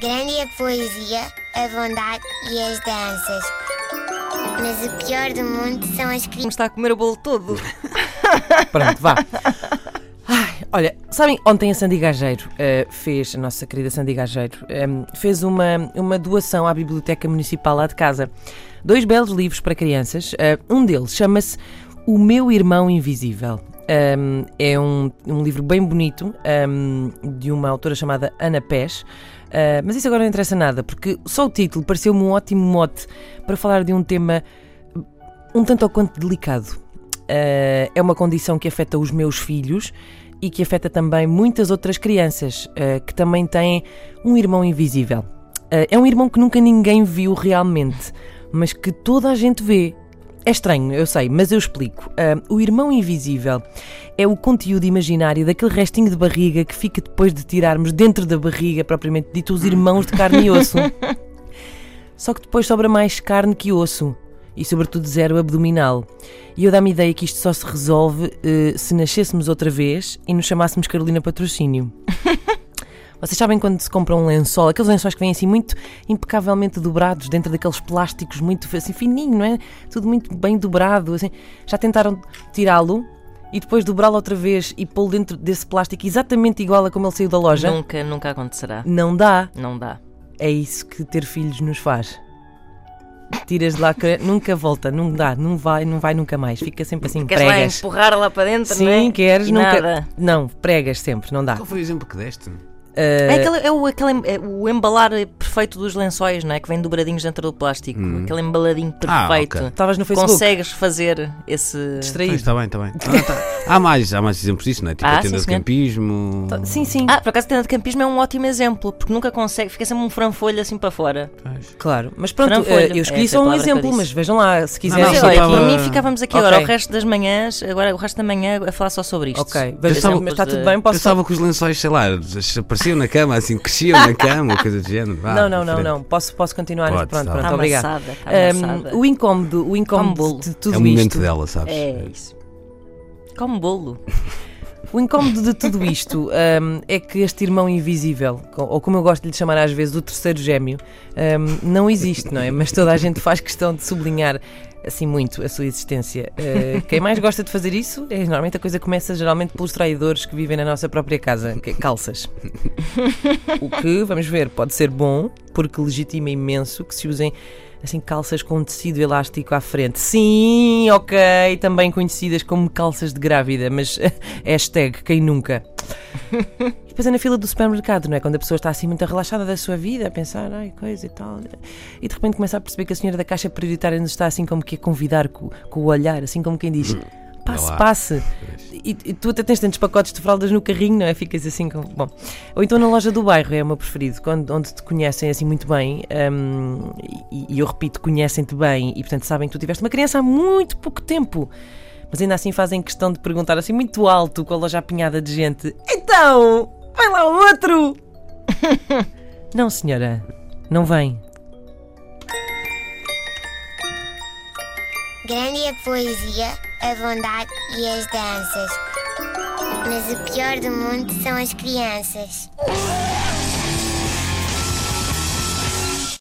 Grande é a poesia, a bondade e as danças. Mas o pior do mundo são as Como crianças. está a comer o bolo todo. Pronto, vá. Ai, olha, sabem, ontem a Sandy Gageiro eh, fez, a nossa querida Sandy Gageiro, em, fez uma, uma doação à Biblioteca Municipal lá de casa. Dois belos livros para crianças. eh, um deles chama-se O Meu Irmão Invisível. Em, é um, um livro bem bonito, em, de uma autora chamada Ana Pés. Eh, mas isso agora não interessa nada, porque só o título pareceu-me um ótimo mote para falar de um tema um tanto ou quanto delicado. Uh, é uma condição que afeta os meus filhos e que afeta também muitas outras crianças uh, que também têm um irmão invisível. Uh, é um irmão que nunca ninguém viu realmente, mas que toda a gente vê. É estranho, eu sei, mas eu explico. Uh, o irmão invisível é o conteúdo imaginário daquele restinho de barriga que fica depois de tirarmos dentro da barriga, propriamente dito, os irmãos de carne e osso. Só que depois sobra mais carne que osso e, sobretudo, zero abdominal. E eu dá-me ideia que isto só se resolve eh, se nascêssemos outra vez e nos chamássemos Carolina Patrocínio. Vocês sabem quando se compra um lençol, aqueles lençóis que vêm assim muito impecavelmente dobrados, dentro daqueles plásticos muito assim fininho, não é? Tudo muito bem dobrado, assim. Já tentaram tirá-lo e depois dobrá-lo outra vez e pô-lo dentro desse plástico exatamente igual a como ele saiu da loja? Nunca, nunca acontecerá. Não dá. Não dá. É isso que ter filhos nos faz. Tiras de lá, nunca volta, não dá, não vai, não vai nunca mais. Fica sempre assim, Queres lá pregas. empurrar lá para dentro, Sim, não é? queres, E nunca. Nada. Não, pregas sempre, não dá. Qual foi o exemplo que deste? Uh, É, é, o, aquele, é o embalar perfeito dos lençóis, não é? Que vem dobradinhos dentro do plástico. Aquele embaladinho Ah, perfeito. ok. Estavas no Facebook. Consegues fazer esse. Distraído. Está bem, está bem. Ah, tá. Há, mais, há mais exemplos disso, não é? Tipo Ah, a tenda sim, de campismo. Tá, Sim, sim, Ah, por acaso a tenda de campismo é um ótimo exemplo, porque nunca consegue, fica sempre um franfolho assim para fora. Pois. claro. Mas pronto, Franfolho, uh, eu escolhi essa só é a um eu exemplo, mas vejam lá, se Não, quiserem. não, só olha, estava- por mim ficávamos aqui Ok. agora o resto das manhãs, agora o resto da manhã a falar só sobre isto. Ok, Por veja, exemplos mas está de- tudo bem, posso Pensava que os lençóis, sei lá, apareciam na cama, assim, cresciam na cama, coisa do género. Vá, não, não, não, não. Posso, posso continuar? Pode, pronto, tá pronto, obrigado. amassada, está Um, o incómodo, o incómodo de tudo É o momento isto. dela, sabes? É isso. Como bolo. O incómodo de tudo isto hum, é que este irmão invisível, ou como eu gosto de lhe chamar às vezes, o terceiro gêmeo, hum, não existe, não é? Mas toda a gente faz questão de sublinhar assim muito a sua existência. Uh, quem mais gosta de fazer isso é normalmente a coisa começa geralmente pelos traidores que vivem na nossa própria casa, que é calças. O que, vamos ver, pode ser bom, porque legitima imenso que se usem assim calças com tecido elástico à frente. Sim, ok, também conhecidas como calças de grávida, mas hashtag quem nunca. E depois é na fila do supermercado, não é? Quando a pessoa está assim muito relaxada da sua vida, a pensar, ai, coisa e tal. E de repente começa a perceber que a senhora da caixa prioritária nos está assim como que a convidar com, com o olhar, assim como quem diz. Passe, lá. passe. E, e tu até tens tantos pacotes de fraldas no carrinho, não é? Ficas assim com. Bom. Ou então na loja do bairro, é o meu preferido, quando, onde te conhecem assim muito bem, hum, e, e eu repito, conhecem-te bem, e portanto sabem que tu tiveste uma criança há muito pouco tempo. Mas ainda assim fazem questão de perguntar assim muito alto, com a loja apinhada de gente: Então, vai lá o outro! não, senhora, não vem. Grande é a poesia, a bondade e as danças. Mas o pior do mundo são as crianças.